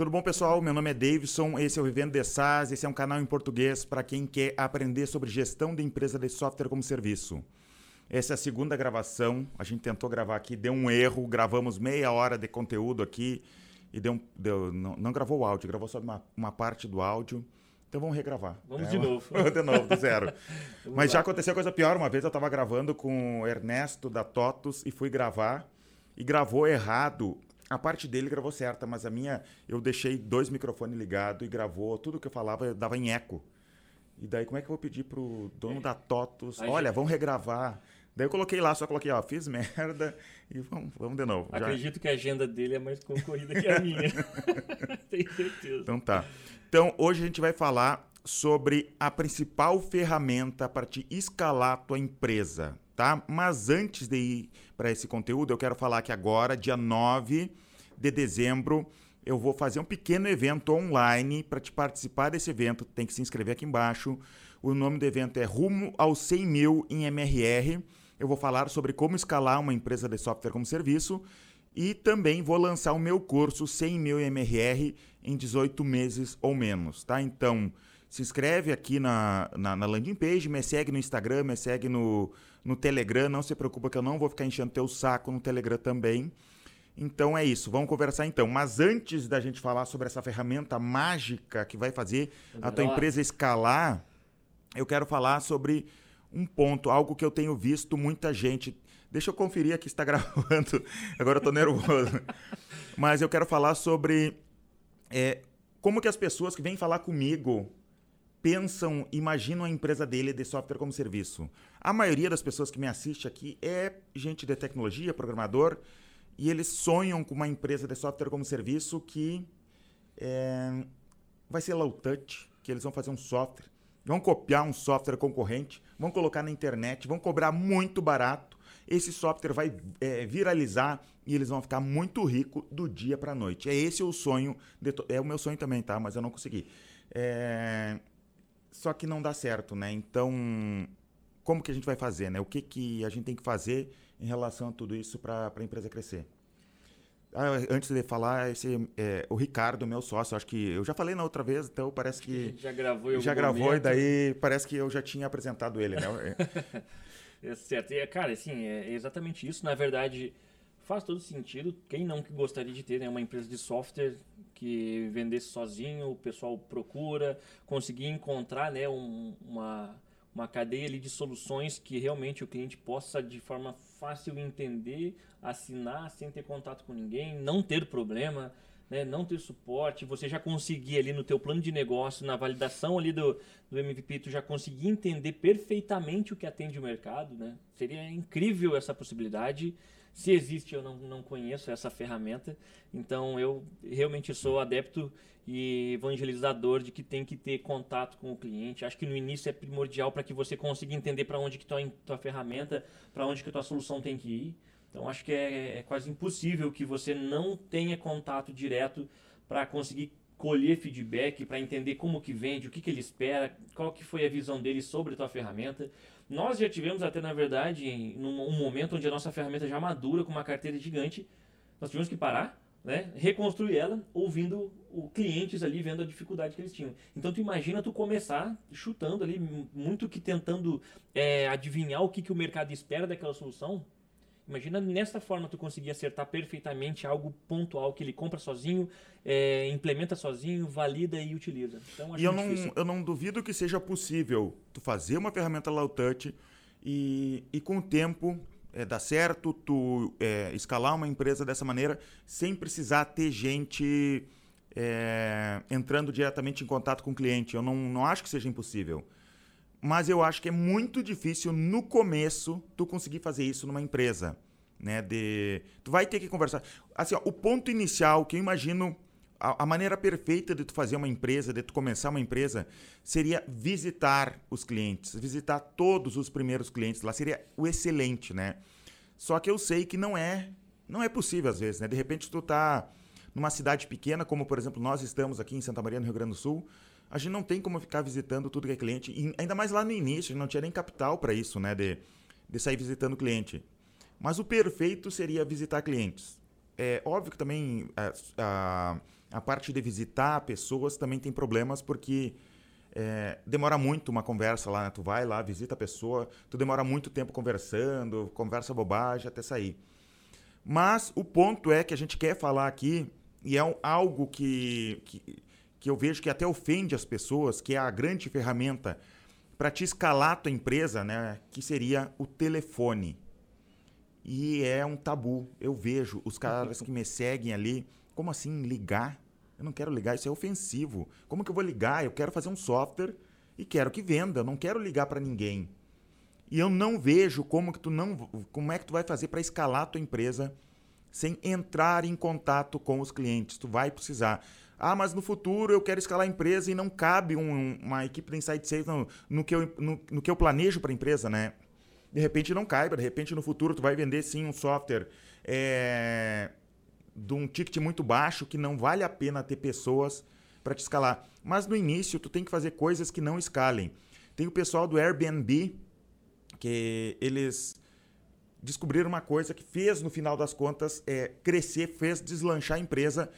Tudo bom, pessoal? Meu nome é Davidson, esse é o Vivendo de SaaS, esse é um canal em português para quem quer aprender sobre gestão de empresa de software como serviço. Essa é a segunda gravação, a gente tentou gravar aqui, deu um erro, gravamos meia hora de conteúdo aqui e deu, deu não, não, gravou o áudio, gravou só uma, uma parte do áudio. Então vamos regravar. Vamos é, de novo. de novo, do zero. Mas lá. já aconteceu coisa pior. Uma vez eu estava gravando com o Ernesto da Totos e fui gravar e gravou errado a parte dele gravou certa, mas a minha, eu deixei dois microfones ligados e gravou tudo que eu falava, dava em eco. E daí, como é que eu vou pedir pro dono é. da TOTUS, olha, já... vamos regravar. Daí eu coloquei lá, só coloquei, ó, fiz merda e vamos, vamos de novo. Acredito já. que a agenda dele é mais concorrida que a minha. Tenho certeza. Então tá. Então, hoje a gente vai falar sobre a principal ferramenta para te escalar a tua empresa, tá? Mas antes de ir para esse conteúdo, eu quero falar que agora, dia 9 de dezembro, eu vou fazer um pequeno evento online para te participar desse evento. Tem que se inscrever aqui embaixo. O nome do evento é Rumo aos 100 mil em MRR. Eu vou falar sobre como escalar uma empresa de software como serviço e também vou lançar o meu curso 100 mil MRR em 18 meses ou menos, tá? Então, se inscreve aqui na, na, na, landing page, me segue no Instagram, me segue no, no Telegram. Não se preocupa que eu não vou ficar enchendo teu saco no Telegram também. Então é isso, vamos conversar então. Mas antes da gente falar sobre essa ferramenta mágica que vai fazer a tua empresa escalar, eu quero falar sobre um ponto, algo que eu tenho visto muita gente. Deixa eu conferir aqui se está gravando. Agora eu estou nervoso. Mas eu quero falar sobre é, como que as pessoas que vêm falar comigo pensam, imaginam a empresa dele de software como serviço. A maioria das pessoas que me assiste aqui é gente de tecnologia, programador, e eles sonham com uma empresa de software como serviço que é, vai ser low touch, que eles vão fazer um software, vão copiar um software concorrente, vão colocar na internet, vão cobrar muito barato, esse software vai é, viralizar e eles vão ficar muito ricos do dia para a noite. É esse o sonho, é o meu sonho também, tá? Mas eu não consegui. É, só que não dá certo, né? Então, como que a gente vai fazer, né? O que, que a gente tem que fazer em relação a tudo isso para a empresa crescer? Ah, antes de falar, esse, é, o Ricardo, meu sócio, acho que eu já falei na outra vez, então parece que. Já gravou Já gravou momento. e daí parece que eu já tinha apresentado ele, né? é certo. E, cara, assim, é exatamente isso. Na verdade, faz todo sentido. Quem não gostaria de ter né, uma empresa de software que vendesse sozinho, o pessoal procura, conseguir encontrar né, um, uma, uma cadeia ali de soluções que realmente o cliente possa de forma fácil entender, assinar sem ter contato com ninguém, não ter problema, né, não ter suporte, você já conseguir ali no teu plano de negócio, na validação ali do, do MVP, tu já conseguir entender perfeitamente o que atende o mercado, né? Seria incrível essa possibilidade. Se existe, eu não, não conheço essa ferramenta. Então, eu realmente sou adepto e evangelizador de que tem que ter contato com o cliente. Acho que no início é primordial para que você consiga entender para onde que tua, tua ferramenta, para onde que tua solução tem que ir. Então, acho que é, é quase impossível que você não tenha contato direto para conseguir colher feedback, para entender como que vende, o que, que ele espera, qual que foi a visão dele sobre a tua ferramenta. Nós já tivemos até, na verdade, um momento onde a nossa ferramenta já madura, com uma carteira gigante, nós tivemos que parar, né, reconstruir ela, ouvindo o clientes ali, vendo a dificuldade que eles tinham. Então, tu imagina tu começar chutando ali, muito que tentando é, adivinhar o que, que o mercado espera daquela solução, Imagina nessa forma tu conseguir acertar perfeitamente algo pontual que ele compra sozinho, é, implementa sozinho, valida e utiliza. Então, e eu não, eu não duvido que seja possível tu fazer uma ferramenta low touch e, e com o tempo é, dar certo, tu é, escalar uma empresa dessa maneira sem precisar ter gente é, entrando diretamente em contato com o cliente. Eu não, não acho que seja impossível. Mas eu acho que é muito difícil no começo tu conseguir fazer isso numa empresa, né? De tu vai ter que conversar. Assim, ó, o ponto inicial que eu imagino a, a, maneira perfeita de tu fazer uma empresa, de tu começar uma empresa, seria visitar os clientes, visitar todos os primeiros clientes lá seria o excelente, né? Só que eu sei que não é, não é possível às vezes, né? De repente tu tá numa cidade pequena, como por exemplo nós estamos aqui em Santa Maria, no Rio Grande do Sul, a gente não tem como ficar visitando tudo que é cliente. E ainda mais lá no início, a gente não tinha nem capital para isso, né? De, de sair visitando cliente. Mas o perfeito seria visitar clientes. É óbvio que também a, a, A parte de visitar pessoas também tem problemas porque é, demora muito uma conversa lá, né? Tu vai lá, visita a pessoa, tu demora muito tempo conversando, conversa bobagem até sair. Mas o ponto é que a gente quer falar aqui, e é algo que, que, que eu vejo que até ofende as pessoas, que é a grande ferramenta para te escalar a tua empresa, né? Que seria o telefone. E é um tabu. Eu vejo os caras que me seguem ali, como assim ligar? Eu não quero ligar, isso é ofensivo. Como que eu vou ligar? Eu quero fazer um software e quero que venda, eu não quero ligar para ninguém. E eu não vejo como que tu não, como é que tu vai fazer para escalar a tua empresa sem entrar em contato com os clientes. Tu vai precisar. Ah, mas no futuro eu quero escalar a empresa e não cabe um, uma equipe de Insight Sales no, no, que eu, no, no que eu planejo para a empresa, né? De repente não caiba, de repente no futuro tu vai vender sim um software é, de um ticket muito baixo que não vale a pena ter pessoas para te escalar. Mas no início tu tem que fazer coisas que não escalem. Tem o pessoal do Airbnb que eles descobriram uma coisa que fez no final das contas é, crescer, fez deslanchar a empresa,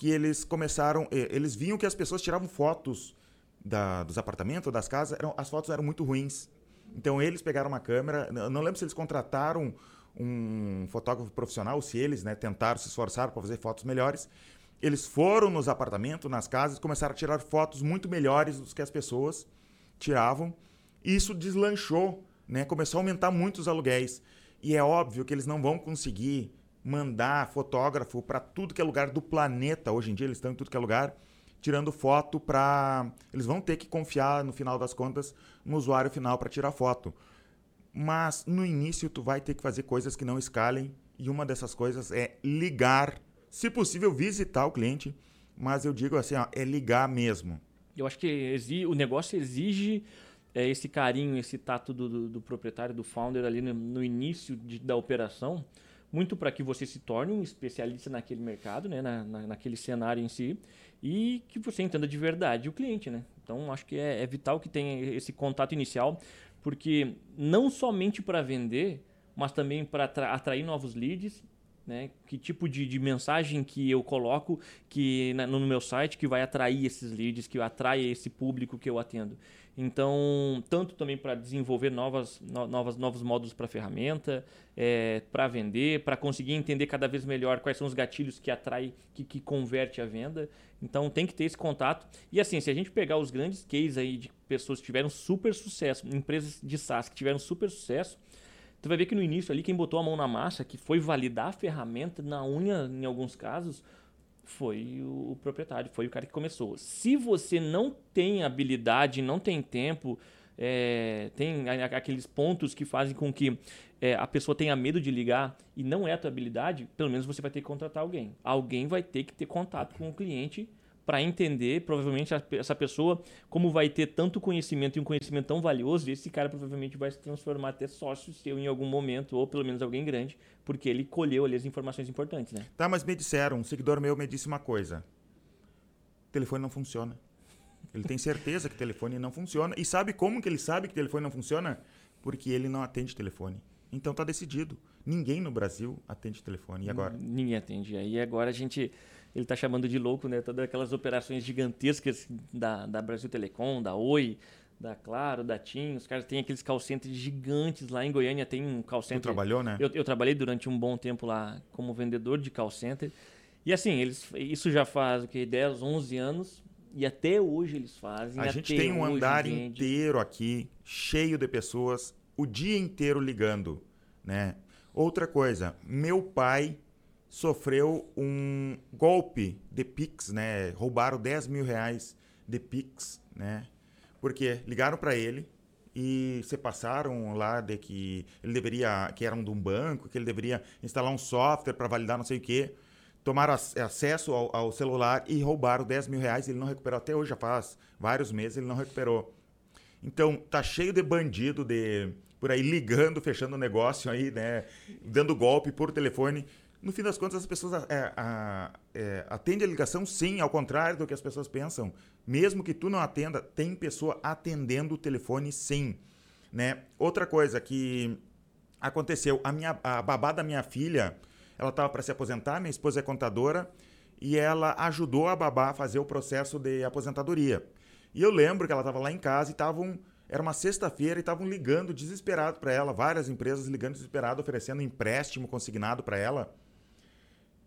que eles começaram, é, eles viam que as pessoas tiravam fotos da, dos apartamentos, das casas, eram, as fotos eram muito ruins. Então eles pegaram uma câmera, não lembro se eles contrataram um fotógrafo profissional, se eles né, tentaram, se esforçaram para fazer fotos melhores. Eles foram nos apartamentos, nas casas, começaram a tirar fotos muito melhores do que as pessoas tiravam. E isso deslanchou, né? começou a aumentar muito os aluguéis. E é óbvio que eles não vão conseguir mandar fotógrafo para tudo que é lugar do planeta. Hoje em dia eles estão em tudo que é lugar tirando foto para eles vão ter que confiar no final das contas no usuário final para tirar foto. Mas no início tu vai ter que fazer coisas que não escalem e uma dessas coisas é ligar, se possível visitar o cliente, mas eu digo assim, ó, é ligar mesmo. Eu acho que o negócio exige é, esse carinho, esse tato do, do, do, proprietário, do founder ali no, no início de, da operação, muito para que você se torne um especialista naquele mercado, né, na, na, naquele cenário em si, e que você entenda de verdade o cliente. Né? Então, acho que é, é vital que tenha esse contato inicial, porque não somente para vender, mas também para atrair novos leads, né? Que tipo de, de mensagem que eu coloco que na, no meu site que vai atrair esses leads, que atrai esse público que eu atendo. Então, tanto também para desenvolver novas, no, novas, novos módulos para ferramenta, é, para vender, para conseguir entender cada vez melhor quais são os gatilhos que atrai, que, que converte a venda. Então, tem que ter esse contato. E assim, se a gente pegar os grandes cases aí de pessoas que tiveram super sucesso, empresas de SaaS que tiveram super sucesso, tu vai ver que no início ali, quem botou a mão na massa, que foi validar a ferramenta na unha, em alguns casos, foi o, proprietário, foi o cara que começou. Se você não tem habilidade, não tem tempo, é, tem aqueles pontos que fazem com que é, a pessoa tenha medo de ligar e não é a tua habilidade, pelo menos você vai ter que contratar alguém. Alguém vai ter que ter contato com o cliente para entender, provavelmente, essa pessoa, como vai ter tanto conhecimento e um conhecimento tão valioso, esse cara provavelmente vai se transformar até sócio seu em algum momento, ou pelo menos alguém grande, porque ele colheu ali as informações importantes, né? Tá, mas me disseram, um seguidor meu me disse uma coisa. O telefone não funciona. Ele tem certeza que o telefone não funciona. E sabe como que ele sabe que o telefone não funciona? Porque ele não atende telefone. Então tá decidido. Ninguém no Brasil atende telefone. E agora? Ninguém atende. E agora a gente ele está chamando de louco, né? Todas aquelas operações gigantescas da, da Brasil Telecom, da Oi, da Claro, da TIM. Os caras têm aqueles call centers gigantes lá em Goiânia. Tem um call center. Você trabalhou, né? Eu, eu, trabalhei durante um bom tempo lá como vendedor de call center. E assim, eles, isso já faz o que 10, 11 anos. E até hoje eles fazem. A gente tem um andar inteiro aqui, cheio de pessoas, o dia inteiro ligando, né? Outra coisa, meu pai sofreu um golpe de Pix, né? Roubaram 10 mil reais de Pix, né? Porque ligaram para ele e se passaram lá de que ele deveria, que era um de um banco, que ele deveria instalar um software para validar não sei o quê. Tomaram acesso ao, ao, celular e roubaram 10 mil reais. Ele não recuperou até hoje, já faz vários meses, ele não recuperou. Então, tá cheio de bandido de por aí ligando, fechando negócio aí, né? Dando golpe por telefone no fim das contas, as pessoas é, é, atendem a ligação sim, ao contrário do que as pessoas pensam. Mesmo que tu não atenda, tem pessoa atendendo o telefone sim. Né? Outra coisa que aconteceu, a, minha, a babá da minha filha, ela estava para se aposentar, minha esposa é contadora, e ela ajudou a babá a fazer o processo de aposentadoria. E eu lembro que ela estava lá em casa e estavam. Era uma sexta-feira e estavam ligando desesperado para ela, várias empresas ligando desesperado, oferecendo empréstimo consignado para ela.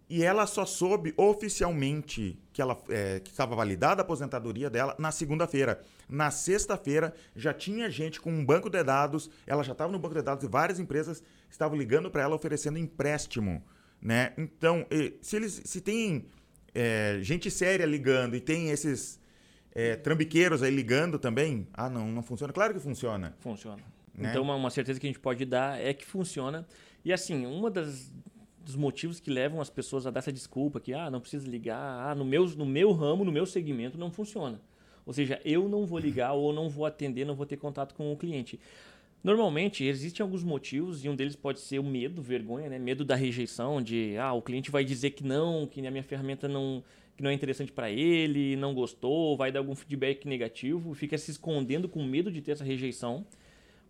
E ela só soube oficialmente que ela é, que estava validada a aposentadoria dela na segunda-feira. Na sexta-feira já tinha gente com um banco de dados, ela já estava no banco de dados e várias empresas estavam ligando para ela oferecendo empréstimo, né? Então, se eles se tem é, gente séria ligando e tem esses é, trambiqueiros aí ligando também. Ah, não, não funciona. Claro que funciona. Funciona. Né? Então, uma, uma, certeza que a gente pode dar é que funciona. E assim, uma das dos motivos que levam as pessoas a dar essa desculpa que ah, não precisa ligar, ah, no meu, no meu ramo, no meu segmento não funciona. Ou seja, eu não vou ligar ou não vou atender, não vou ter contato com o cliente. Normalmente existem alguns motivos e um deles pode ser o medo, vergonha, né? Medo da rejeição, de ah, o cliente vai dizer que não, que a minha ferramenta não que não é interessante para ele, não gostou, vai dar algum feedback negativo, fica se escondendo com medo de ter essa rejeição,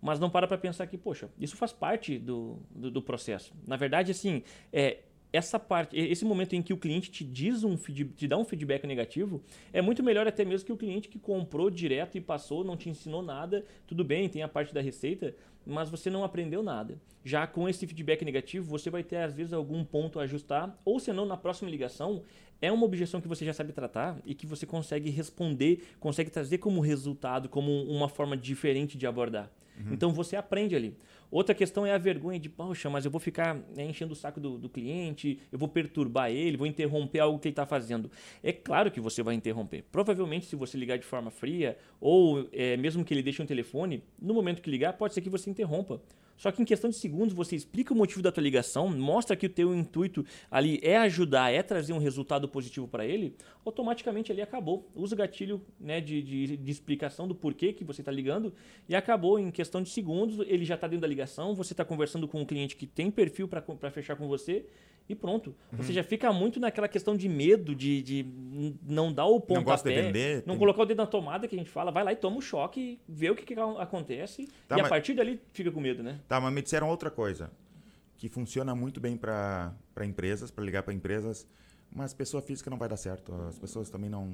mas não para para pensar que, poxa, isso faz parte do, do, do processo. Na verdade, assim, é, essa parte, esse momento em que o cliente te diz um te dá um feedback negativo, é muito melhor até mesmo que o cliente que comprou direto e passou, não te ensinou nada, tudo bem, tem a parte da receita, mas você não aprendeu nada. Já com esse feedback negativo, você vai ter às vezes algum ponto a ajustar, ou se não, na próxima ligação, é uma objeção que você já sabe tratar e que você consegue responder, consegue trazer como resultado, como uma forma diferente de abordar. Uhum. Então você aprende ali. Outra questão é a vergonha de, poxa, mas eu vou ficar né, enchendo o saco do, do, cliente, eu vou perturbar ele, vou interromper algo que ele está fazendo. É claro que você vai interromper. Provavelmente, se você ligar de forma fria, ou é, mesmo que ele deixe um telefone, no momento que ligar, pode ser que você interrompa. Só que em questão de segundos você explica o motivo da tua ligação, mostra que o teu intuito ali é ajudar, é trazer um resultado positivo para ele, automaticamente ali acabou. Usa o gatilho né, de, de, de, explicação do porquê que você está ligando e acabou em questão de segundos, ele já está dentro da ligação, você está conversando com um cliente que tem perfil para fechar com você e pronto. Uhum. Você já fica muito naquela questão de medo, de, de não dar o ponto não de vender, não tem... colocar o dedo na tomada que a gente fala, vai lá e toma um choque, vê o que, que acontece tá, e mas... a partir dali fica com medo, né? Tá, mas me disseram outra coisa, que funciona muito bem para empresas, para ligar para empresas, mas pessoa física não vai dar certo, as pessoas também não...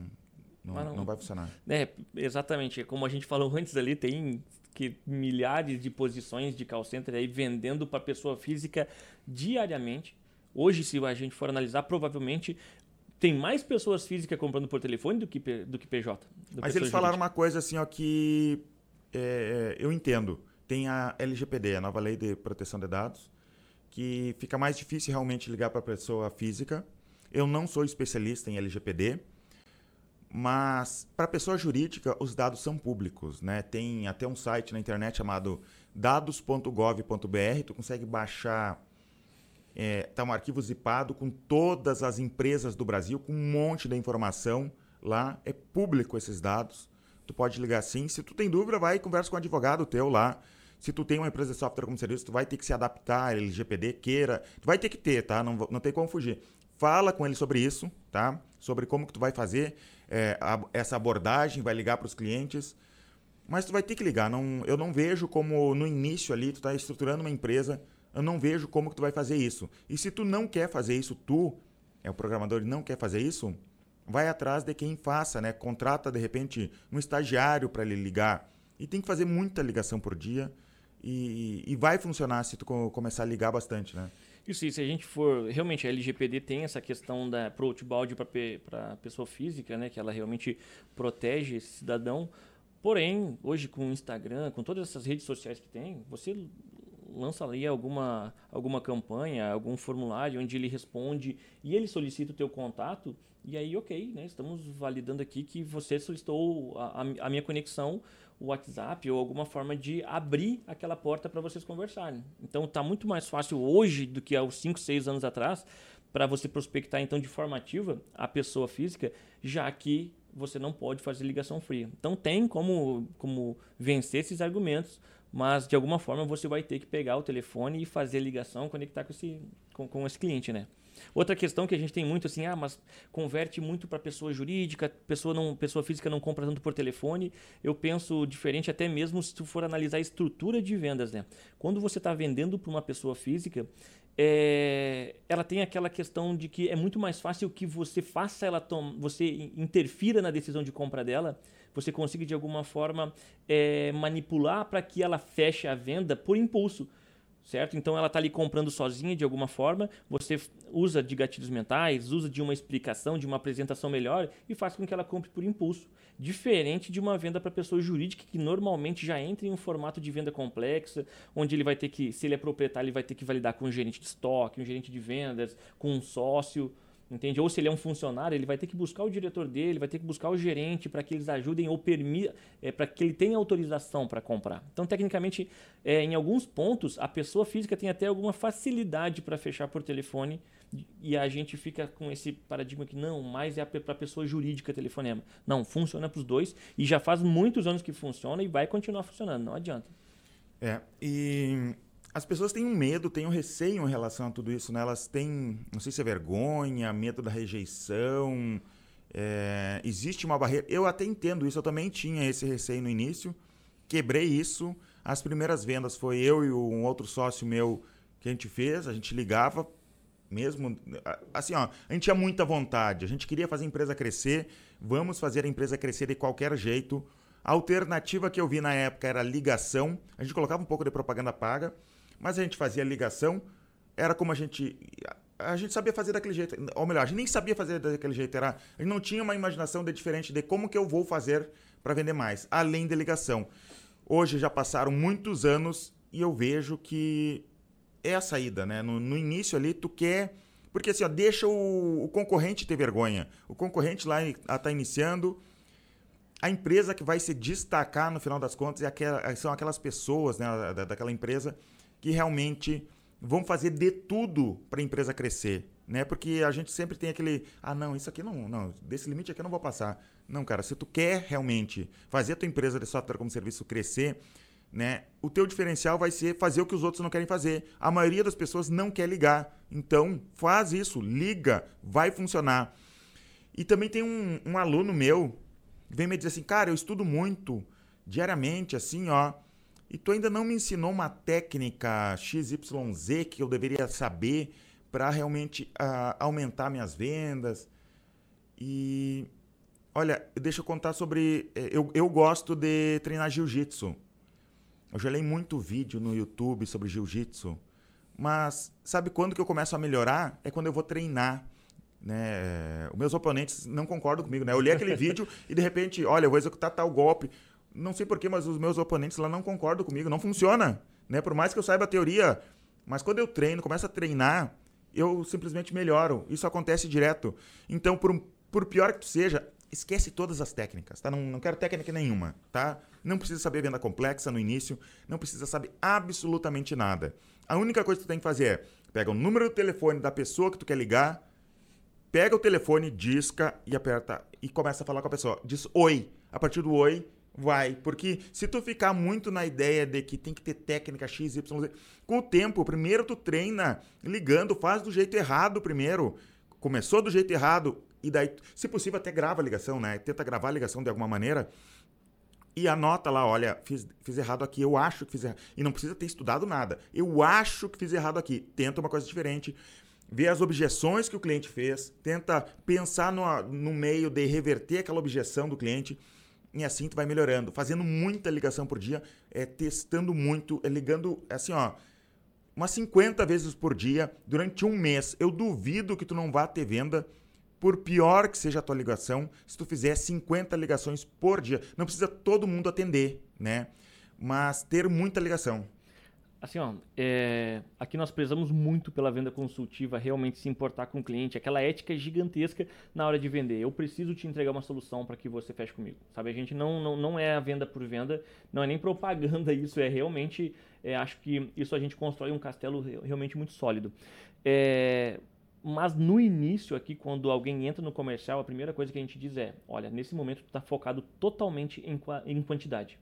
Não, não, não vai funcionar. É, exatamente. Como a gente falou antes ali, tem que milhares de posições de call center aí vendendo para pessoa física diariamente. Hoje, se a gente for analisar, provavelmente tem mais pessoas físicas comprando por telefone do que, do que PJ. Do Mas eles falaram uma coisa assim, ó, que é, eu entendo. Tem a LGPD, a nova lei de proteção de dados, que fica mais difícil realmente ligar para a pessoa física. Eu não sou especialista em LGPD, mas para pessoa jurídica os dados são públicos, né? Tem até um site na internet chamado dados.gov.br, tu consegue baixar é, tá um arquivo zipado com todas as empresas do Brasil, com um monte de informação lá. É público esses dados. Tu pode ligar assim. Se tu tem dúvida, vai e conversa com um advogado teu lá. Se tu tem uma empresa de software como serviço, tu vai ter que se adaptar, LGPD, queira. Tu vai ter que ter, tá? Não, não tem como fugir. Fala com ele sobre isso, tá? Sobre como que tu vai fazer é, a, essa abordagem, vai ligar para os clientes. Mas tu vai ter que ligar. Não, eu não vejo como no início ali, tu está estruturando uma empresa eu não vejo como que tu vai fazer isso. E se tu não quer fazer isso, tu, é o programador não quer fazer isso, vai atrás de quem faça, né? Contrata de repente um estagiário para ele ligar. E tem que fazer muita ligação por dia. E, e vai funcionar se tu começar a ligar bastante, né? Isso, e se a gente for. Realmente, a LGPD tem essa questão da pro outbound para pessoa física, né? Que ela realmente protege esse cidadão. Porém, hoje com o Instagram, com todas essas redes sociais que tem, você lança ali alguma, alguma campanha, algum formulário onde ele responde e ele solicita o teu contato e aí, ok, né? Estamos validando aqui que você solicitou a, a minha conexão, o WhatsApp ou alguma forma de abrir aquela porta para vocês conversarem. Então, está muito mais fácil hoje do que há uns 5, 6 anos atrás para você prospectar então de forma ativa a pessoa física, já que você não pode fazer ligação fria. Então tem como, como vencer esses argumentos mas de alguma forma você vai ter que pegar o telefone e fazer ligação, conectar com esse, com, com esse cliente, né? Outra questão que a gente tem muito assim, ah, mas converte muito para pessoa jurídica, pessoa não, pessoa física não compra tanto por telefone. Eu penso diferente até mesmo se tu for analisar a estrutura de vendas, né? Quando você está vendendo para uma pessoa física, é, ela tem aquela questão de que é muito mais fácil que você faça ela você interfira na decisão de compra dela, você consiga de alguma forma é, manipular para que ela feche a venda por impulso certo? Então ela está ali comprando sozinha de alguma forma, você usa de gatilhos mentais, usa de uma explicação, de uma apresentação melhor e faz com que ela compre por impulso. Diferente de uma venda para pessoa jurídica que normalmente já entra em um formato de venda complexa, onde ele vai ter que, se ele é proprietário, ele vai ter que validar com um gerente de estoque, um gerente de vendas, com um sócio. Entende? Ou se ele é um funcionário, ele vai ter que buscar o diretor dele, vai ter que buscar o gerente para que eles ajudem ou permitam, é, para que ele tenha autorização para comprar. Então, tecnicamente, é, em alguns pontos, a pessoa física tem até alguma facilidade para fechar por telefone e a gente fica com esse paradigma que não, mais é para a pessoa jurídica telefonema. Não, funciona para os dois e já faz muitos anos que funciona e vai continuar funcionando, não adianta. É, e as pessoas têm um medo, têm um receio em relação a tudo isso, né? Elas têm, não sei se é vergonha, medo da rejeição, é, existe uma barreira. Eu até entendo isso, eu também tinha esse receio no início, quebrei isso. As primeiras vendas foi eu e um outro sócio meu que a gente fez, a gente ligava mesmo, assim, ó, a gente tinha muita vontade, a gente queria fazer a empresa crescer, vamos fazer a empresa crescer de qualquer jeito. A alternativa que eu vi na época era ligação, a gente colocava um pouco de propaganda paga, mas a gente fazia ligação, era como a gente. A gente sabia fazer daquele jeito. Ou melhor, a gente nem sabia fazer daquele jeito. Era, a gente não tinha uma imaginação de diferente de como que eu vou fazer para vender mais, além de ligação. Hoje já passaram muitos anos e eu vejo que é a saída, né? No, no início ali, tu quer. Porque assim, ó, deixa o, o, concorrente ter vergonha. O concorrente lá está iniciando. A empresa que vai se destacar no final das contas é aquela, são aquelas pessoas né, da, daquela empresa que realmente vão fazer de tudo para a empresa crescer, né? Porque a gente sempre tem aquele, ah, não, isso aqui não, não, desse limite aqui eu não vou passar. Não, cara, se tu quer realmente fazer a tua empresa de software como serviço crescer, né? O teu diferencial vai ser fazer o que os outros não querem fazer. A maioria das pessoas não quer ligar. Então, faz isso, liga, vai funcionar. E também tem um, um aluno meu vem me dizer assim, cara, eu estudo muito diariamente, assim, ó, e tu ainda não me ensinou uma técnica XYZ que eu deveria saber para realmente uh, aumentar minhas vendas. E olha, deixa eu contar sobre. Eh, eu, eu gosto de treinar jiu-jitsu. Eu já li muito vídeo no YouTube sobre jiu-jitsu. Mas sabe quando que eu começo a melhorar? É quando eu vou treinar. Né? Os meus oponentes não concordam comigo. Né? Eu li aquele vídeo e de repente, olha, eu vou executar tal golpe não sei porquê, mas os meus oponentes lá não concordam comigo, não funciona. Né? Por mais que eu saiba a teoria, mas quando eu treino, começo a treinar, eu simplesmente melhoro. Isso acontece direto. Então, por, por pior que tu seja, esquece todas as técnicas, tá? Não, não quero técnica nenhuma, tá? Não precisa saber venda complexa no início, não precisa saber absolutamente nada. A única coisa que tu tem que fazer é pega o número do telefone da pessoa que tu quer ligar, pega o telefone, disca e aperta e começa a falar com a pessoa. Diz oi. A partir do oi, Vai, porque se tu ficar muito na ideia de que tem que ter técnica X, Y, Z, com o tempo, primeiro tu treina ligando, faz do jeito errado primeiro. Começou do jeito errado, e daí, se possível, até grava a ligação, né? Tenta gravar a ligação de alguma maneira. E anota lá, olha, fiz, fiz errado aqui, eu acho que fiz errado. E não precisa ter estudado nada. Eu acho que fiz errado aqui. Tenta uma coisa diferente. Vê as objeções que o cliente fez. Tenta pensar no, no meio de reverter aquela objeção do cliente e assim tu vai melhorando, fazendo muita ligação por dia, é, testando muito, é, ligando assim, ó, umas 50 vezes por dia durante um mês. Eu duvido que tu não vá ter venda, por pior que seja a tua ligação, se tu fizer 50 ligações por dia. Não precisa todo mundo atender, né? Mas ter muita ligação. Assim, ó, é, aqui nós prezamos muito pela venda consultiva, realmente se importar com o cliente, aquela ética gigantesca na hora de vender. Eu preciso te entregar uma solução para que você feche comigo. Sabe, a gente não, não, não é a venda por venda, não é nem propaganda isso, é realmente, é, acho que isso a gente constrói um castelo realmente muito sólido. É, mas no início aqui, quando alguém entra no comercial, a primeira coisa que a gente diz é, olha, nesse momento tu está focado totalmente em, em quantidade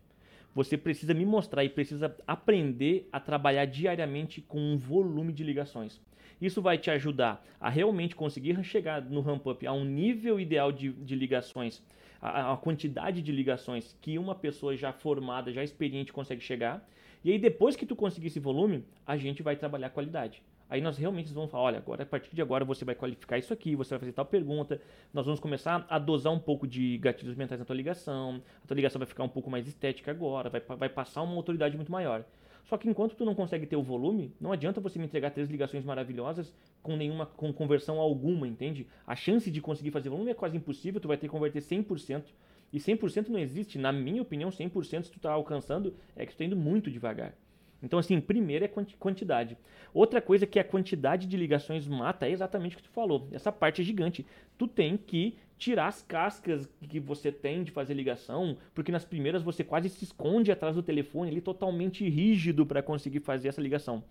você precisa me mostrar e precisa aprender a trabalhar diariamente com um volume de ligações. Isso vai te ajudar a realmente conseguir chegar no ramp-up a um nível ideal de, de ligações, a, a, quantidade de ligações que uma pessoa já formada, já experiente consegue chegar. E aí depois que tu conseguir esse volume, a gente vai trabalhar qualidade. Aí nós realmente vamos falar, olha, agora a partir de agora você vai qualificar isso aqui, você vai fazer tal pergunta, nós vamos começar a dosar um pouco de gatilhos mentais na tua ligação, a tua ligação vai ficar um pouco mais estética agora, vai, vai passar uma autoridade muito maior. Só que enquanto tu não consegue ter o volume, não adianta você me entregar três ligações maravilhosas com nenhuma com conversão alguma, entende? A chance de conseguir fazer volume é quase impossível, tu vai ter que converter 100%. E 100% não existe, na minha opinião, 100% se tu está alcançando é que tu está indo muito devagar. Então, assim, primeiro é quantidade. Outra coisa que a quantidade de ligações mata é exatamente o que tu falou. Essa parte é gigante. Tu tem que tirar as cascas que você tem de fazer ligação, porque nas primeiras você quase se esconde atrás do telefone ali totalmente rígido para conseguir fazer essa ligação.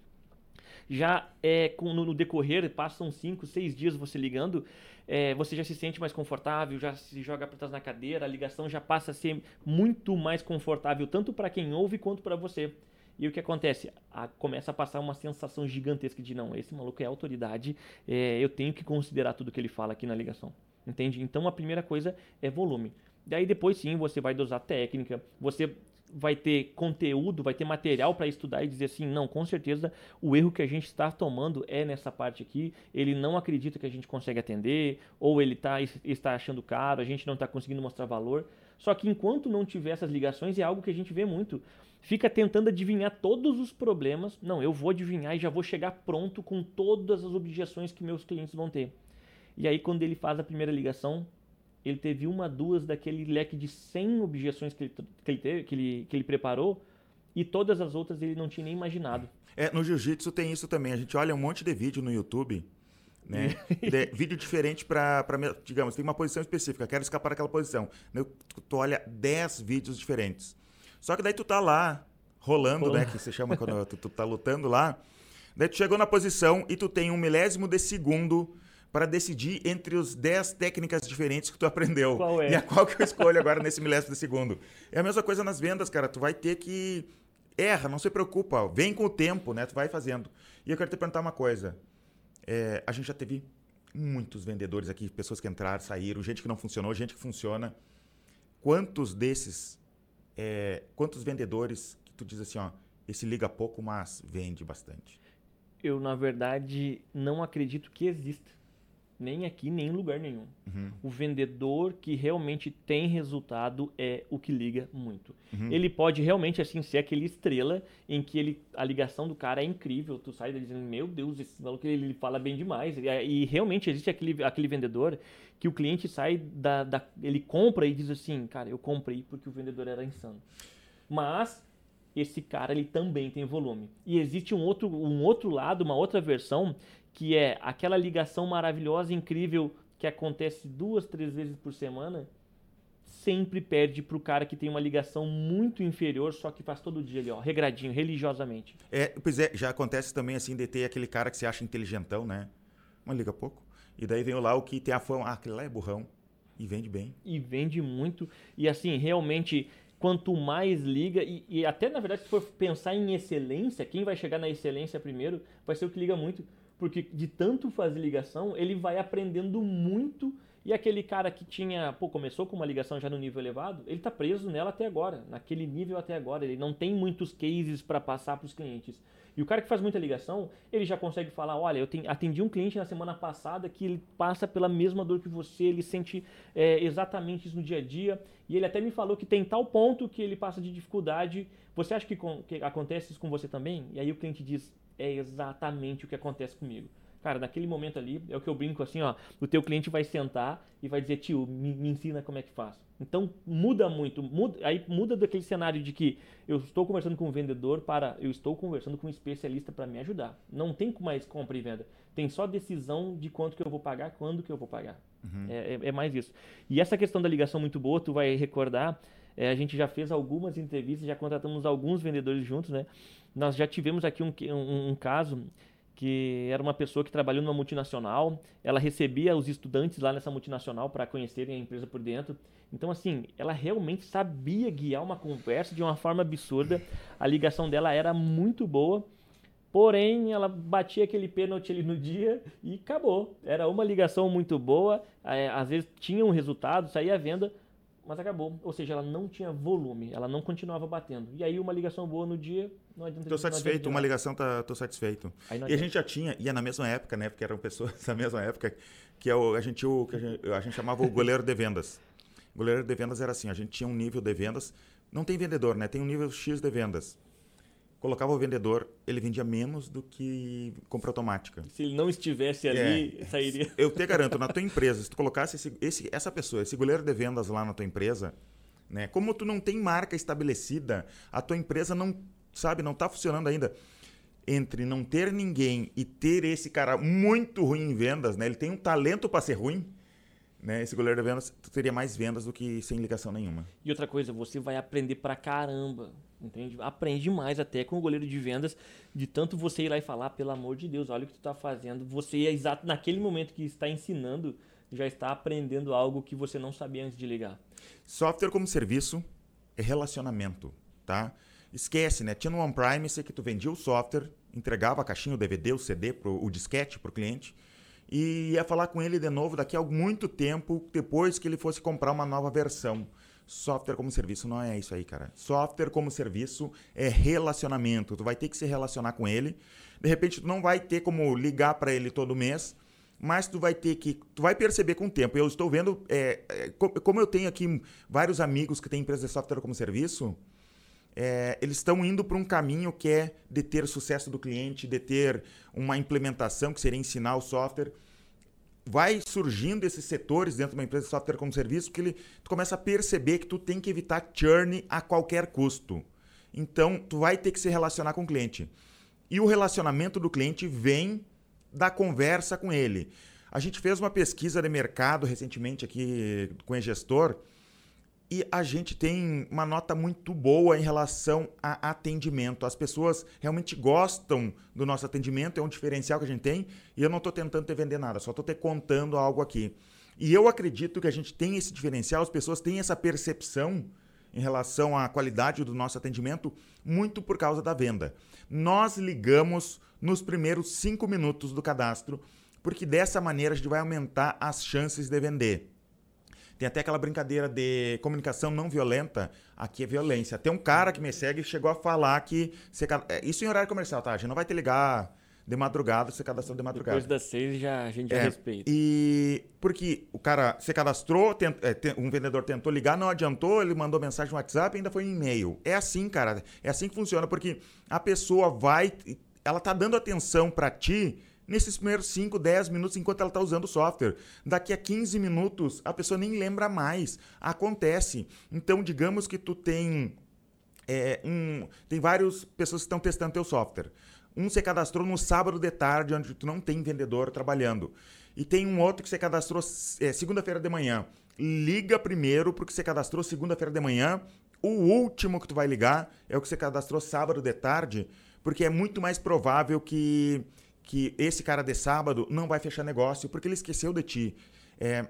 Já é no decorrer, passam 5, 6 dias você ligando, é, você já se sente mais confortável, já se joga para trás na cadeira, a ligação já passa a ser muito mais confortável, tanto para quem ouve quanto para você. E o que acontece? A, começa a passar uma sensação gigantesca de não, esse maluco é autoridade, é, eu tenho que considerar tudo que ele fala aqui na ligação. Entende? Então a primeira coisa é volume. Daí depois sim você vai dosar técnica, você vai ter conteúdo, vai ter material para estudar e dizer assim, não, com certeza o erro que a gente está tomando é nessa parte aqui, ele não acredita que a gente consegue atender, ou ele tá, está achando caro, a gente não está conseguindo mostrar valor. Só que enquanto não tiver essas ligações, é algo que a gente vê muito. Fica tentando adivinhar todos os problemas. Não, eu vou adivinhar e já vou chegar pronto com todas as objeções que meus clientes vão ter. E aí, quando ele faz a primeira ligação, ele teve uma, duas daquele leque de 100 objeções que ele, que ele, teve, que ele, que ele preparou, e todas as outras ele não tinha nem imaginado. É, no jiu-jitsu tem isso também. A gente olha um monte de vídeo no YouTube, né? de, vídeo diferente para, digamos, tem uma posição específica, quero escapar daquela posição. Tu, tu olha 10 vídeos diferentes. Só que daí tu tá lá, rolando, né? Que se chama quando tu, tu tá lutando lá. Daí tu chegou na posição e tu tem um milésimo de segundo para decidir entre os 10 técnicas diferentes que tu aprendeu. Qual é? E a qual que eu escolho agora nesse milésimo de segundo. É a mesma coisa nas vendas, cara. Tu vai ter que... Erra, não se preocupa. Vem com o tempo, né? Tu vai fazendo. E eu quero te perguntar uma coisa. É, a gente já teve muitos vendedores aqui, pessoas que entraram, saíram, gente que não funcionou, gente que funciona. Quantos desses, é, quantos vendedores que tu diz assim, ó, esse liga pouco, mas vende bastante? Eu, na verdade, não acredito que exista nem aqui, nem em lugar nenhum. Uhum. O vendedor que realmente tem resultado é o que liga muito. Uhum. Ele pode realmente assim ser aquele estrela em que ele, a ligação do cara é incrível. Tu sai dizendo, meu Deus, esse maluco ele fala bem demais. E, e, realmente existe aquele, aquele vendedor que o cliente sai da, da. Ele compra e diz assim, cara, eu comprei porque o vendedor era insano. Mas esse cara ele também tem volume. E existe um outro, um outro lado, uma outra versão que é aquela ligação maravilhosa, incrível, que acontece duas, três vezes por semana, sempre perde para o cara que tem uma ligação muito inferior, só que faz todo dia ali, ó, regradinho, religiosamente. É, pois é, já acontece também assim de ter aquele cara que se acha inteligentão, né? Mas liga pouco. E daí vem lá o que tem a fama, ah, aquele lá é burrão. E vende bem. E vende muito. E assim, realmente, quanto mais liga, e, e até na verdade, se for pensar em excelência, quem vai chegar na excelência primeiro vai ser o que liga muito porque de tanto fazer ligação, ele vai aprendendo muito. E aquele cara que tinha, pô, começou com uma ligação já no nível elevado, ele está preso nela até agora, naquele nível até agora. Ele não tem muitos cases para passar para os clientes. E o cara que faz muita ligação, ele já consegue falar: olha, eu atendi um cliente na semana passada que ele passa pela mesma dor que você, ele sente é, exatamente isso no dia a dia. E ele até me falou que tem tal ponto que ele passa de dificuldade. Você acha que, que acontece isso com você também? E aí o cliente diz: é exatamente o que acontece comigo. Cara, naquele momento ali, é o que eu brinco assim, ó, o teu cliente vai sentar e vai dizer, tio, me, me ensina como é que faz. Então muda muito, muda, aí muda daquele cenário de que eu estou conversando com um vendedor para eu estou conversando com um especialista para me ajudar. Não tem mais compra e venda, tem só decisão de quanto que eu vou pagar, quando que eu vou pagar. Uhum. É, é, é, mais isso. E essa questão da ligação muito boa, tu vai recordar, é, a gente já fez algumas entrevistas, já contratamos alguns vendedores juntos, né? Nós já tivemos aqui um, um, um caso que era uma pessoa que trabalhou numa multinacional, ela recebia os estudantes lá nessa multinacional para conhecerem a empresa por dentro. Então, assim, ela realmente sabia guiar uma conversa de uma forma absurda. A ligação dela era muito boa, porém, ela batia aquele pênalti ali no dia e acabou. Era uma ligação muito boa, é, às vezes tinha um resultado, saía a venda, mas acabou. Ou seja, ela não tinha volume, ela não continuava batendo. E aí uma ligação boa no dia, não adianta. Tô satisfeito, adianta uma ligação tá, tô satisfeito. E a gente já tinha, e é na mesma época, né? Porque eram pessoas da mesma época, que é o, a, gente, o, que a, gente, a gente chamava o goleiro de vendas. O goleiro de vendas era assim, a gente tinha um nível de vendas, não tem vendedor, né? Tem um nível X de vendas. Colocava o vendedor, ele vendia menos do que compra automática. Se ele não estivesse ali, sairia. Eu te garanto, na tua empresa, se tu colocasse esse, esse- essa pessoa, esse goleiro de vendas lá na tua empresa, né? Como tu não tem marca estabelecida, a tua empresa não, sabe, não tá funcionando ainda. Entre não ter ninguém e ter esse cara muito ruim em vendas, né? Ele tem um talento para ser ruim, né? Esse goleiro de vendas, tu teria mais vendas do que sem ligação nenhuma. E outra coisa, você vai aprender pra caramba. Entende? Aprende mais até com o goleiro de vendas, de tanto você ir lá e falar, pelo amor de Deus, olha o que tu tá fazendo. Você é exato naquele momento que está ensinando, já está aprendendo algo que você não sabia antes de ligar. Software como serviço é relacionamento, tá? Esquece, né? Tinha no on-premise que tu vendia o software, entregava a caixinha, o DVD, o CD, pro, o disquete para o cliente e ia falar com ele de novo daqui a muito tempo, depois que ele fosse comprar uma nova versão. Software como serviço não é isso aí, cara. Software como serviço é relacionamento. Tu vai ter que se relacionar com ele. De repente, tu não vai ter como ligar para ele todo mês, mas tu vai ter que. Tu vai perceber com o tempo. Eu estou vendo. é, é, co- como eu tenho aqui vários amigos que têm empresas de software como serviço, é, eles estão indo para um caminho que é de ter sucesso do cliente, de ter uma implementação, que seria ensinar o software. Vai surgindo esses setores dentro de uma empresa de software como serviço, porque ele, tu começa a perceber que tu tem que evitar churn a qualquer custo. Então, tu vai ter que se relacionar com o cliente. E o relacionamento do cliente vem da conversa com ele. A gente fez uma pesquisa de mercado recentemente aqui com o gestor e a gente tem uma nota muito boa em relação a atendimento. As pessoas realmente gostam do nosso atendimento, é um diferencial que a gente tem. E eu não estou tentando te vender nada, só estou te contando algo aqui. E eu acredito que a gente tem esse diferencial, as pessoas têm essa percepção em relação à qualidade do nosso atendimento, muito por causa da venda. Nós ligamos nos primeiros cinco minutos do cadastro, porque dessa maneira a gente vai aumentar as chances de vender. Tem até aquela brincadeira de comunicação não violenta. Aqui é violência. Tem um cara que me segue e chegou a falar que. Você, é, isso em horário comercial, tá? A gente não vai te ligar de madrugada, você cadastrou de madrugada. Depois das seis já, a gente já É, respeita. E porque o cara se cadastrou, tent- é, um vendedor tentou ligar, não adiantou, ele mandou mensagem no WhatsApp e ainda foi em e-mail. É assim, cara. É assim que funciona, porque a pessoa vai. Ela tá dando atenção para ti nesses primeiros 5, 10 minutos enquanto ela tá usando o software. Daqui a 15 minutos, a pessoa nem lembra mais. Acontece. Então, digamos que tu tem é, um, tem várias pessoas que estão testando teu software. Um você cadastrou no sábado de tarde, onde tu não tem vendedor trabalhando. E tem um outro que você cadastrou é, segunda-feira de manhã. Liga primeiro porque você cadastrou segunda-feira de manhã. O último que tu vai ligar é o que você cadastrou sábado de tarde, porque é muito mais provável que, que esse cara de sábado não vai fechar negócio porque ele esqueceu de ti. É,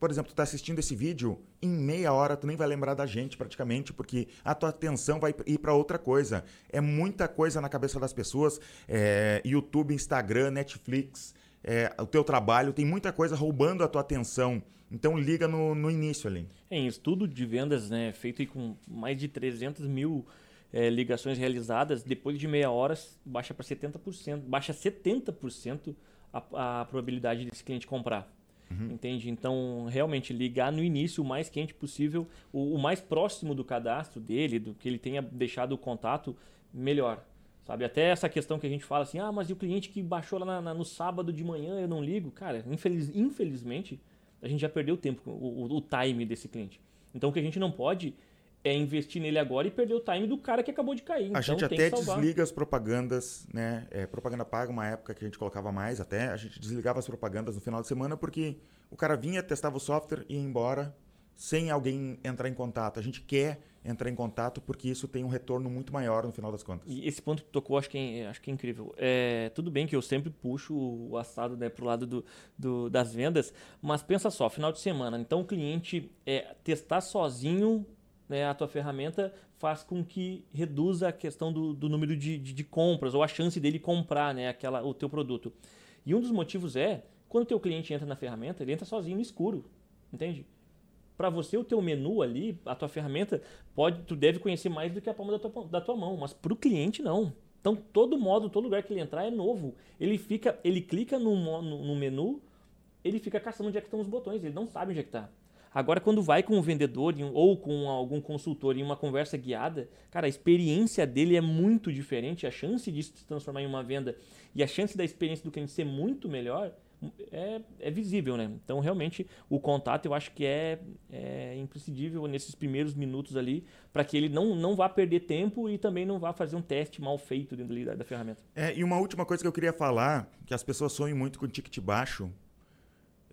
por exemplo, tu tá assistindo esse vídeo, em meia hora tu nem vai lembrar da gente praticamente, porque a tua atenção vai ir para outra coisa. É muita coisa na cabeça das pessoas. É, YouTube, Instagram, Netflix, é, o teu trabalho, tem muita coisa roubando a tua atenção. Então liga no, no início ali. Em estudo de vendas, né, feito aí com mais de 300 mil eh, ligações realizadas, depois de meia hora baixa para 70%, baixa 70% a, a probabilidade desse cliente comprar. Entende? Então, realmente, ligar no início o mais quente possível, o, o mais próximo do cadastro dele, do que ele tenha deixado o contato, melhor. Sabe? Até essa questão que a gente fala assim, ah, mas e o cliente que baixou lá na- na- no sábado de manhã eu não ligo? Cara, infeliz- infelizmente, a gente já perdeu o tempo, o, o, o time desse cliente. Então, o que a gente não pode é investir nele agora e perder o time do cara que acabou de cair. A então, gente até desliga as propagandas, né? É, propaganda paga, uma época que a gente colocava mais até. A gente desligava as propagandas no final de semana porque o cara vinha, testava o software e ia embora sem alguém entrar em contato. A gente quer entrar em contato porque isso tem um retorno muito maior no final das contas. E esse ponto que tocou, acho que é, acho que é incrível. É, tudo bem que eu sempre puxo o assado né, pro lado do, do- das vendas, mas pensa só, final de semana. Então o cliente é, testar sozinho né, a tua ferramenta faz com que reduza a questão do, do número de, de, de compras ou a chance dele comprar né, aquela, o teu produto. E um dos motivos é, quando o teu cliente entra na ferramenta, ele entra sozinho no escuro, entende? para você o teu menu ali, a tua ferramenta, pode, tu deve conhecer mais do que a palma da tua, da tua mão, mas para o cliente não. Então todo modo, todo lugar que ele entrar é novo. Ele fica, ele clica no, no, no menu, ele fica caçando onde é que estão os botões, ele não sabe onde é que está. Agora, quando vai com o vendedor ou com algum consultor em uma conversa guiada, cara, a experiência dele é muito diferente, a chance disso se transformar em uma venda e a chance da experiência do cliente ser muito melhor é, é visível, né? Então, realmente, o contato eu acho que é, é imprescindível nesses primeiros minutos ali, para que ele não, não vá perder tempo e também não vá fazer um teste mal feito dentro da, da ferramenta. É, e uma última coisa que eu queria falar, que as pessoas sonham muito com ticket baixo,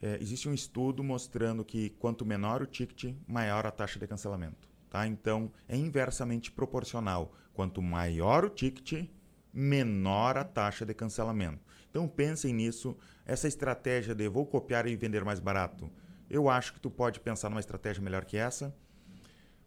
é, existe um estudo mostrando que quanto menor o ticket, maior a taxa de cancelamento. Tá? Então, é inversamente proporcional. Quanto maior o ticket, menor a taxa de cancelamento. Então, pensem nisso. Essa estratégia de vou copiar e vender mais barato, eu acho que tu pode pensar numa estratégia melhor que essa.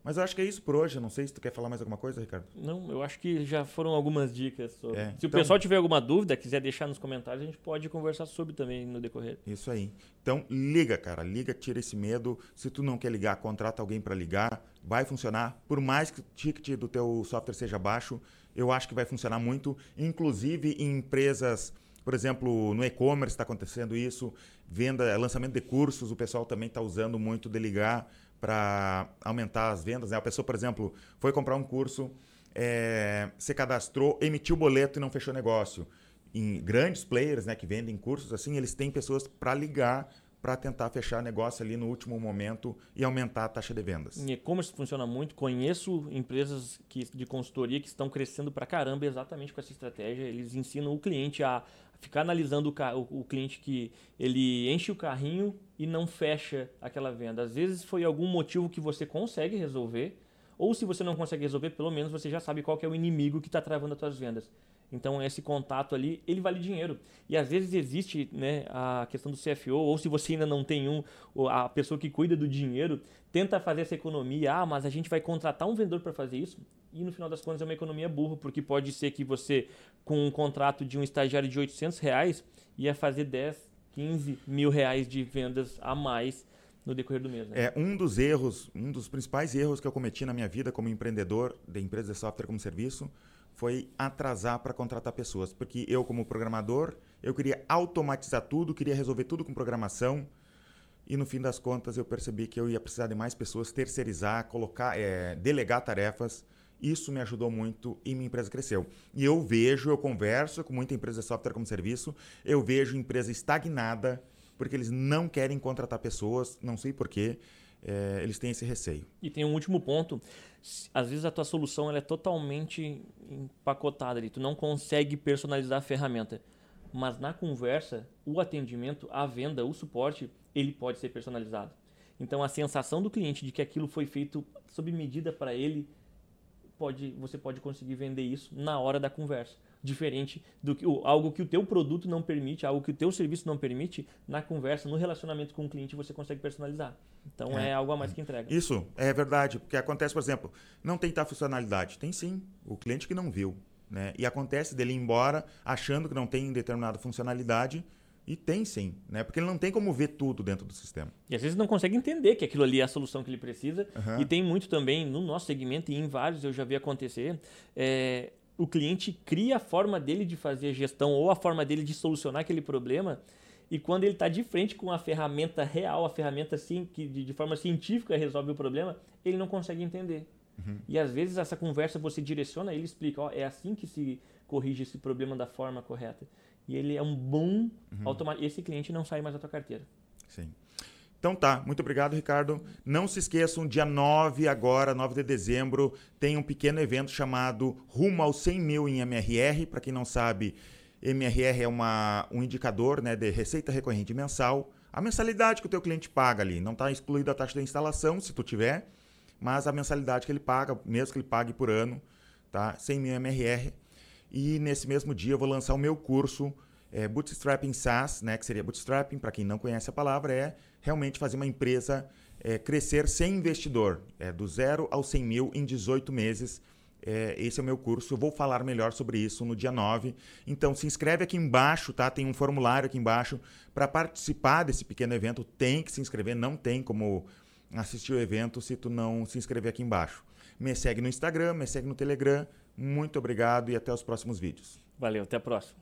Mas eu acho que é isso por hoje. Não sei se tu quer falar mais alguma coisa, Ricardo. Não, eu acho que já foram algumas dicas. Sobre... É, se então... o pessoal tiver alguma dúvida, quiser deixar nos comentários, a gente pode conversar sobre também no decorrer. Isso aí. Então, liga, cara. Liga, tira esse medo. Se tu não quer ligar, contrata alguém para ligar. Vai funcionar. Por mais que o ticket do teu software seja baixo, eu acho que vai funcionar muito. Inclusive em empresas... Por exemplo, no e-commerce está acontecendo isso, venda, lançamento de cursos, o pessoal também está usando muito de ligar para aumentar as vendas. Né? A pessoa, por exemplo, foi comprar um curso, é, se cadastrou, emitiu o boleto e não fechou negócio. Em grandes players né, que vendem cursos assim, eles têm pessoas para ligar para tentar fechar negócio ali no último momento e aumentar a taxa de vendas. Em e-commerce funciona muito. Conheço empresas que, de consultoria que estão crescendo para caramba exatamente com essa estratégia. Eles ensinam o cliente a ficar analisando o, o, o, cliente que ele enche o carrinho e não fecha aquela venda. Às vezes foi algum motivo que você consegue resolver, ou se você não consegue resolver, pelo menos você já sabe qual é o inimigo que está travando as suas vendas. Então esse contato ali, ele vale dinheiro. E às vezes existe né, a questão do CFO, ou se você ainda não tem um, a pessoa que cuida do dinheiro, tenta fazer essa economia. Ah, mas a gente vai contratar um vendedor para fazer isso. E no final das contas é uma economia burra, porque pode ser que você, com um contrato de um estagiário de 800 reais, ia fazer 10, 15 mil reais de vendas a mais no decorrer do mês. Né? É um dos erros, um dos principais erros que eu cometi na minha vida como empreendedor de empresa de software como serviço foi atrasar para contratar pessoas, porque eu como programador, eu queria automatizar tudo, queria resolver tudo com programação, e no fim das contas eu percebi que eu ia precisar de mais pessoas, terceirizar, colocar, é, delegar tarefas. Isso me ajudou muito e minha empresa cresceu. E eu vejo, eu converso com muita empresa de software como serviço, eu vejo empresa estagnada porque eles não querem contratar pessoas, não sei porquê, é, eles têm esse receio. E tem um último ponto às vezes a tua solução ela é totalmente empacotada ali, tu não consegue personalizar a ferramenta. Mas na conversa, o atendimento, a venda, o suporte, ele pode ser personalizado. Então a sensação do cliente de que aquilo foi feito sob medida para ele, pode, você pode conseguir vender isso na hora da conversa diferente do que algo que o teu produto não permite, algo que o teu serviço não permite, na conversa, no relacionamento com o cliente você consegue personalizar. Então é, é algo a mais que entrega. Isso é verdade, porque acontece, por exemplo, não tem tal funcionalidade, tem sim, o cliente que não viu, né? E acontece dele ir embora achando que não tem determinada funcionalidade e tem sim, né? Porque ele não tem como ver tudo dentro do sistema. E às vezes não consegue entender que aquilo ali é a solução que ele precisa. Uhum. E tem muito também no nosso segmento e em vários eu já vi acontecer. É, o cliente cria a forma dele de fazer a gestão ou a forma dele de solucionar aquele problema. E quando ele está de frente com a ferramenta real, a ferramenta sim, que de, de forma científica resolve o problema, ele não consegue entender. Uhum. E às vezes essa conversa você direciona, ele explica, ó, é assim que se corrige esse problema da forma correta. E ele é um bom uhum. automático. Esse cliente não sai mais da tua carteira. Sim. Então tá, muito obrigado, Ricardo. Não se esqueçam, dia 9 agora, 9 de dezembro, tem um pequeno evento chamado Rumo aos 100 mil em MRR. Para quem não sabe, MRR é uma, um indicador né, de receita recorrente mensal. A mensalidade que o teu cliente paga ali, não está excluída a taxa de instalação, se tu tiver, mas a mensalidade que ele paga, mesmo que ele pague por ano, tá? 100 mil MRR. E nesse mesmo dia eu vou lançar o meu curso é, Bootstrapping SaaS, né, que seria Bootstrapping, para quem não conhece a palavra, é realmente fazer uma empresa é, crescer sem investidor, é, do zero aos 100 mil em 18 meses. É, esse é o meu curso, eu vou falar melhor sobre isso no dia 9. Então se inscreve aqui embaixo, tá? Tem um formulário aqui embaixo para participar desse pequeno evento. Tem que se inscrever, não tem como assistir o evento se tu não se inscrever aqui embaixo. Me segue no Instagram, me segue no Telegram. Muito obrigado e até os próximos vídeos. Valeu, até a próxima.